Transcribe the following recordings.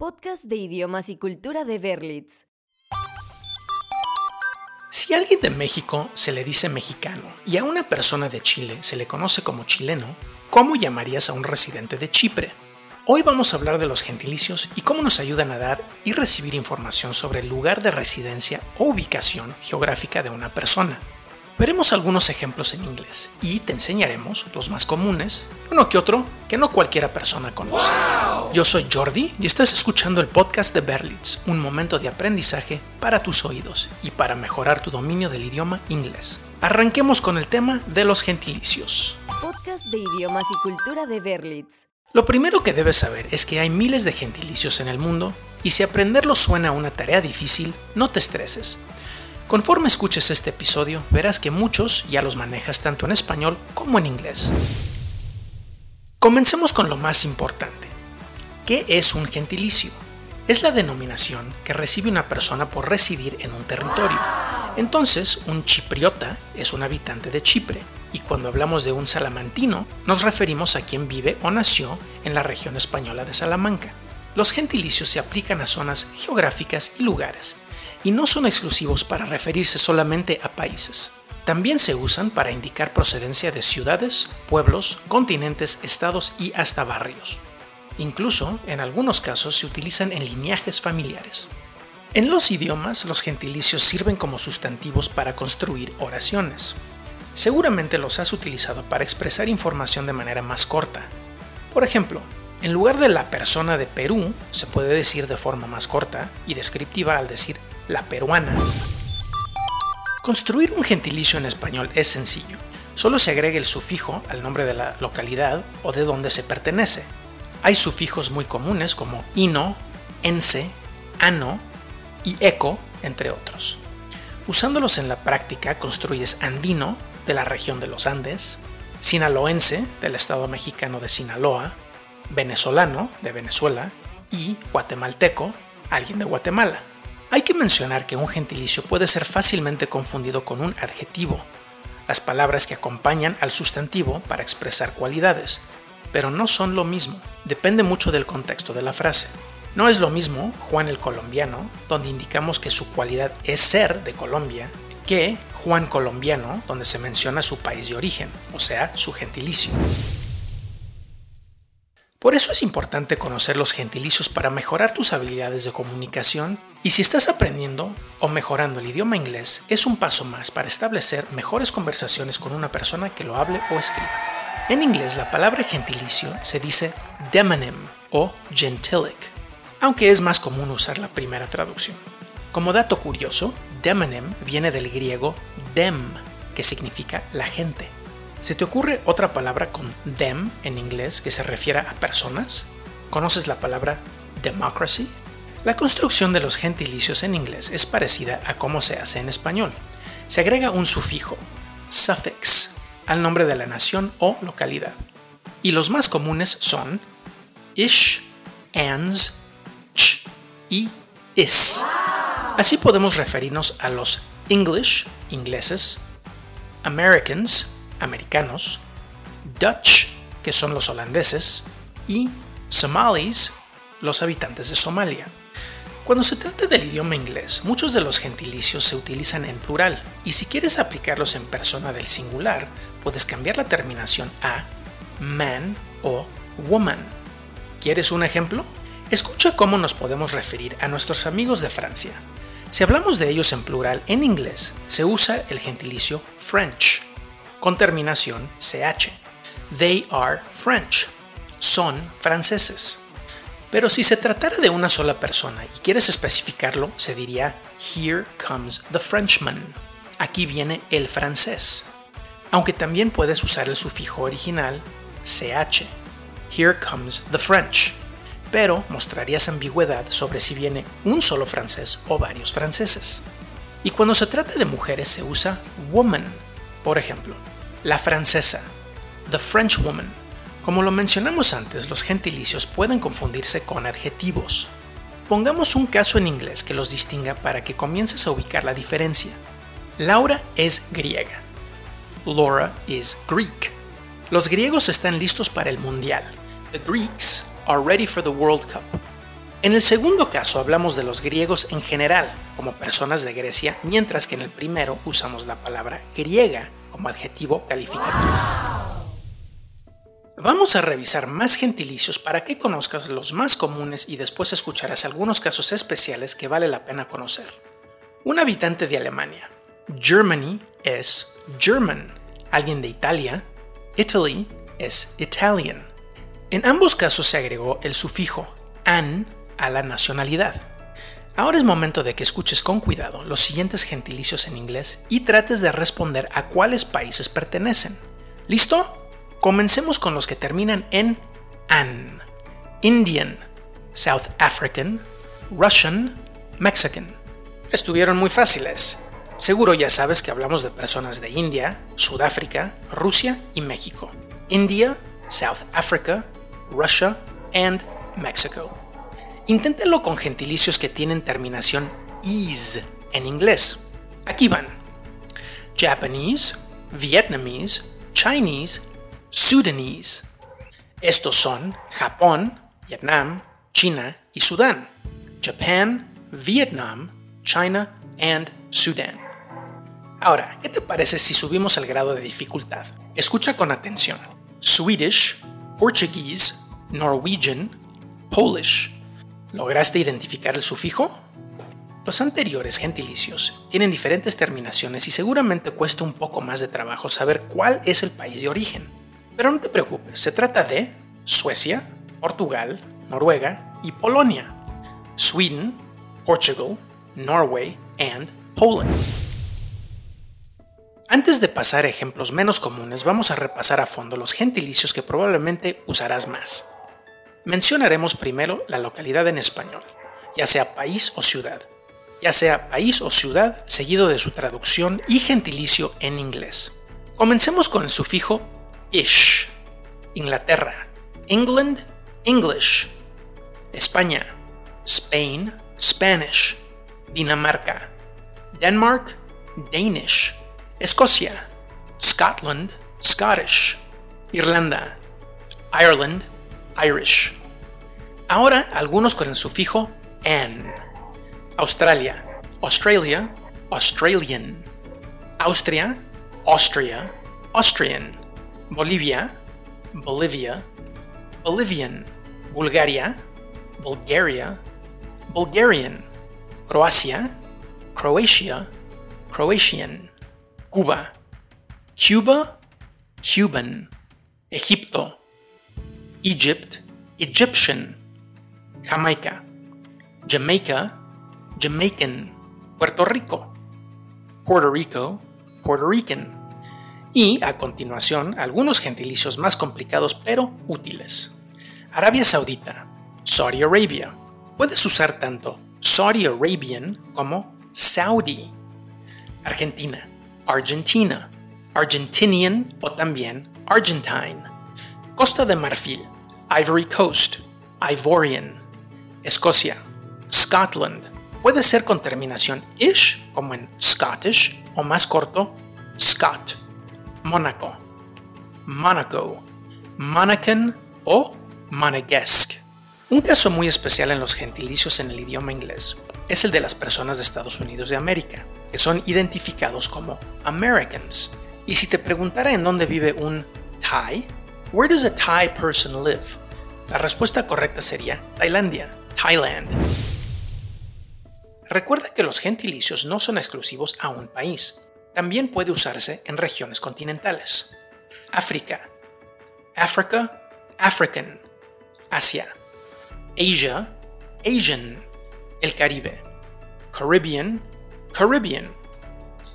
Podcast de idiomas y cultura de Berlitz. Si a alguien de México se le dice mexicano y a una persona de Chile se le conoce como chileno, ¿cómo llamarías a un residente de Chipre? Hoy vamos a hablar de los gentilicios y cómo nos ayudan a dar y recibir información sobre el lugar de residencia o ubicación geográfica de una persona. Veremos algunos ejemplos en inglés y te enseñaremos los más comunes uno que otro que no cualquiera persona conoce. Yo soy Jordi y estás escuchando el podcast de Berlitz, un momento de aprendizaje para tus oídos y para mejorar tu dominio del idioma inglés. Arranquemos con el tema de los gentilicios. Podcast de idiomas y cultura de Berlitz. Lo primero que debes saber es que hay miles de gentilicios en el mundo y si aprenderlos suena una tarea difícil, no te estreses. Conforme escuches este episodio, verás que muchos ya los manejas tanto en español como en inglés. Comencemos con lo más importante. ¿Qué es un gentilicio? Es la denominación que recibe una persona por residir en un territorio. Entonces, un chipriota es un habitante de Chipre, y cuando hablamos de un salamantino, nos referimos a quien vive o nació en la región española de Salamanca. Los gentilicios se aplican a zonas geográficas y lugares, y no son exclusivos para referirse solamente a países. También se usan para indicar procedencia de ciudades, pueblos, continentes, estados y hasta barrios. Incluso, en algunos casos, se utilizan en lineajes familiares. En los idiomas, los gentilicios sirven como sustantivos para construir oraciones. Seguramente los has utilizado para expresar información de manera más corta. Por ejemplo, en lugar de la persona de Perú, se puede decir de forma más corta y descriptiva al decir la peruana. Construir un gentilicio en español es sencillo. Solo se agrega el sufijo al nombre de la localidad o de donde se pertenece. Hay sufijos muy comunes como ino, ense, ano y eco, entre otros. Usándolos en la práctica construyes andino, de la región de los Andes, sinaloense, del estado mexicano de Sinaloa, venezolano, de Venezuela, y guatemalteco, alguien de Guatemala. Hay que mencionar que un gentilicio puede ser fácilmente confundido con un adjetivo, las palabras que acompañan al sustantivo para expresar cualidades, pero no son lo mismo, depende mucho del contexto de la frase. No es lo mismo Juan el colombiano, donde indicamos que su cualidad es ser de Colombia, que Juan colombiano, donde se menciona su país de origen, o sea, su gentilicio. Por eso es importante conocer los gentilicios para mejorar tus habilidades de comunicación y si estás aprendiendo o mejorando el idioma inglés, es un paso más para establecer mejores conversaciones con una persona que lo hable o escriba. En inglés la palabra gentilicio se dice demonym o gentilic, aunque es más común usar la primera traducción. Como dato curioso, demonym viene del griego dem, que significa la gente. ¿Se te ocurre otra palabra con them en inglés que se refiera a personas? ¿Conoces la palabra democracy? La construcción de los gentilicios en inglés es parecida a cómo se hace en español. Se agrega un sufijo, suffix, al nombre de la nación o localidad. Y los más comunes son ish, ans, ch y is. Así podemos referirnos a los English, ingleses, Americans, americanos, Dutch, que son los holandeses, y Somalis, los habitantes de Somalia. Cuando se trata del idioma inglés, muchos de los gentilicios se utilizan en plural, y si quieres aplicarlos en persona del singular, puedes cambiar la terminación a man o woman. ¿Quieres un ejemplo? Escucha cómo nos podemos referir a nuestros amigos de Francia. Si hablamos de ellos en plural en inglés, se usa el gentilicio French con terminación ch. They are French. Son franceses. Pero si se tratara de una sola persona y quieres especificarlo, se diría Here comes the Frenchman. Aquí viene el francés. Aunque también puedes usar el sufijo original ch. Here comes the French. Pero mostrarías ambigüedad sobre si viene un solo francés o varios franceses. Y cuando se trata de mujeres se usa woman. Por ejemplo, la francesa, the French woman. Como lo mencionamos antes, los gentilicios pueden confundirse con adjetivos. Pongamos un caso en inglés que los distinga para que comiences a ubicar la diferencia. Laura es griega. Laura is Greek. Los griegos están listos para el mundial. The Greeks are ready for the World Cup. En el segundo caso hablamos de los griegos en general, como personas de Grecia, mientras que en el primero usamos la palabra griega como adjetivo calificativo. Vamos a revisar más gentilicios para que conozcas los más comunes y después escucharás algunos casos especiales que vale la pena conocer. Un habitante de Alemania. Germany es German. Alguien de Italia. Italy es Italian. En ambos casos se agregó el sufijo an a la nacionalidad. Ahora es momento de que escuches con cuidado los siguientes gentilicios en inglés y trates de responder a cuáles países pertenecen. ¿Listo? Comencemos con los que terminan en an. Indian, South African, Russian, Mexican. Estuvieron muy fáciles. Seguro ya sabes que hablamos de personas de India, Sudáfrica, Rusia y México. India, South Africa, Russia and Mexico. Inténtenlo con gentilicios que tienen terminación is en inglés. Aquí van. Japanese, Vietnamese, Chinese Sudanese. Estos son Japón, Vietnam, China y Sudán. Japan, Vietnam, China and Sudan. Ahora, ¿qué te parece si subimos el grado de dificultad? Escucha con atención. Swedish, Portuguese, Norwegian, Polish. ¿Lograste identificar el sufijo? Los anteriores gentilicios tienen diferentes terminaciones y seguramente cuesta un poco más de trabajo saber cuál es el país de origen. Pero no te preocupes, se trata de Suecia, Portugal, Noruega y Polonia. Sweden, Portugal, Norway and Poland. Antes de pasar a ejemplos menos comunes, vamos a repasar a fondo los gentilicios que probablemente usarás más. Mencionaremos primero la localidad en español, ya sea país o ciudad, ya sea país o ciudad seguido de su traducción y gentilicio en inglés. Comencemos con el sufijo ish. Inglaterra. England, English. España. Spain, Spanish. Dinamarca. Denmark, Danish. Escocia. Scotland, Scottish. Irlanda. Ireland, Irish. Ahora algunos con el sufijo an. Australia, Australia, Australian. Austria, Austria, Austrian. Bolivia, Bolivia, Bolivian, Bulgaria, Bulgaria, Bulgarian, Croacia, Croatia, Croatian, Cuba, Cuba, Cuban, Egipto, Egypt, Egyptian, Jamaica, Jamaica, Jamaican, Puerto Rico, Puerto Rico, Puerto Rican y, a continuación, algunos gentilicios más complicados pero útiles. Arabia Saudita, Saudi Arabia. Puedes usar tanto Saudi Arabian como Saudi. Argentina, Argentina, Argentinian o también Argentine. Costa de Marfil, Ivory Coast, Ivorian. Escocia, Scotland. Puede ser con terminación ish, como en Scottish, o más corto, Scott. Mónaco, Monaco, Monacan o Monegasque. Un caso muy especial en los gentilicios en el idioma inglés es el de las personas de Estados Unidos de América, que son identificados como Americans. Y si te preguntara en dónde vive un Thai, where does a Thai person live? La respuesta correcta sería Tailandia, Thailand. Recuerda que los gentilicios no son exclusivos a un país. También puede usarse en regiones continentales. África, Africa, African. Asia, Asia, Asian. El Caribe, Caribbean, Caribbean.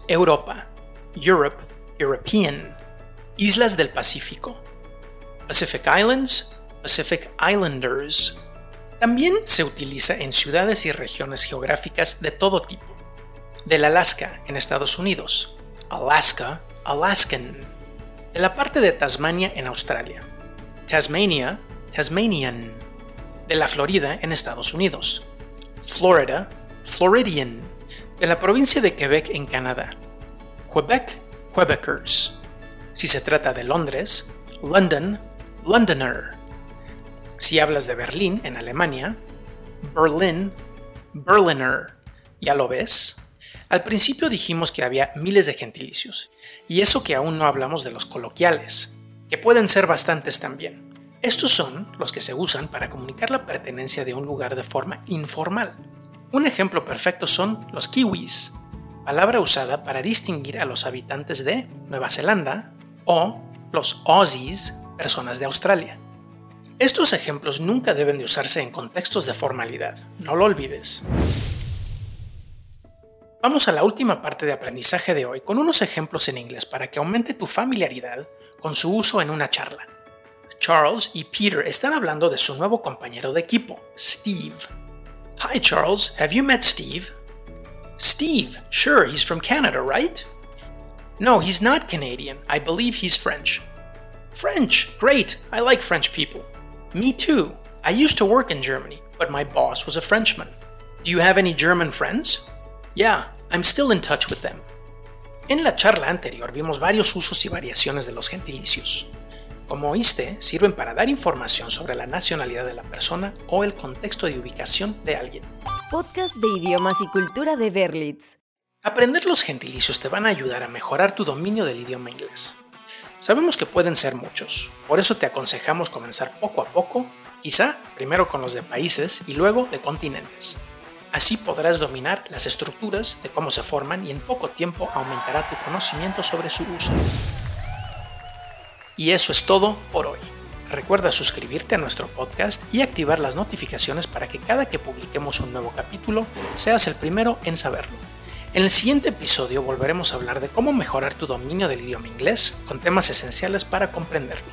Europa, Europe, European. Islas del Pacífico, Pacific Islands, Pacific Islanders. También se utiliza en ciudades y regiones geográficas de todo tipo. Del Alaska en Estados Unidos, Alaska, Alaskan, de la parte de Tasmania en Australia, Tasmania, Tasmanian, de la Florida en Estados Unidos, Florida, Floridian, de la provincia de Quebec en Canadá, Quebec, Quebecers. Si se trata de Londres, London, Londoner. Si hablas de Berlín en Alemania, Berlin, Berliner. ¿Ya lo ves? Al principio dijimos que había miles de gentilicios, y eso que aún no hablamos de los coloquiales, que pueden ser bastantes también. Estos son los que se usan para comunicar la pertenencia de un lugar de forma informal. Un ejemplo perfecto son los kiwis, palabra usada para distinguir a los habitantes de Nueva Zelanda, o los Aussies, personas de Australia. Estos ejemplos nunca deben de usarse en contextos de formalidad, no lo olvides. Vamos a la última parte de aprendizaje de hoy con unos ejemplos en inglés para que aumente tu familiaridad con su uso en una charla. Charles y Peter están hablando de su nuevo compañero de equipo, Steve. Hi Charles, have you met Steve? Steve, sure, he's from Canada, right? No, he's not Canadian. I believe he's French. French, great. I like French people. Me too. I used to work in Germany, but my boss was a Frenchman. Do you have any German friends? Yeah, I'm still in touch with them. En la charla anterior vimos varios usos y variaciones de los gentilicios. Como oíste, sirven para dar información sobre la nacionalidad de la persona o el contexto de ubicación de alguien. Podcast de idiomas y cultura de Berlitz. Aprender los gentilicios te van a ayudar a mejorar tu dominio del idioma inglés. Sabemos que pueden ser muchos, por eso te aconsejamos comenzar poco a poco, quizá primero con los de países y luego de continentes. Así podrás dominar las estructuras de cómo se forman y en poco tiempo aumentará tu conocimiento sobre su uso. Y eso es todo por hoy. Recuerda suscribirte a nuestro podcast y activar las notificaciones para que cada que publiquemos un nuevo capítulo seas el primero en saberlo. En el siguiente episodio volveremos a hablar de cómo mejorar tu dominio del idioma inglés con temas esenciales para comprenderlo.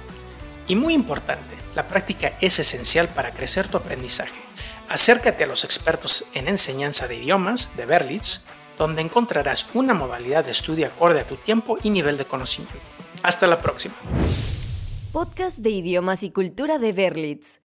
Y muy importante, la práctica es esencial para crecer tu aprendizaje. Acércate a los expertos en enseñanza de idiomas de Berlitz, donde encontrarás una modalidad de estudio acorde a tu tiempo y nivel de conocimiento. Hasta la próxima. Podcast de idiomas y cultura de Berlitz.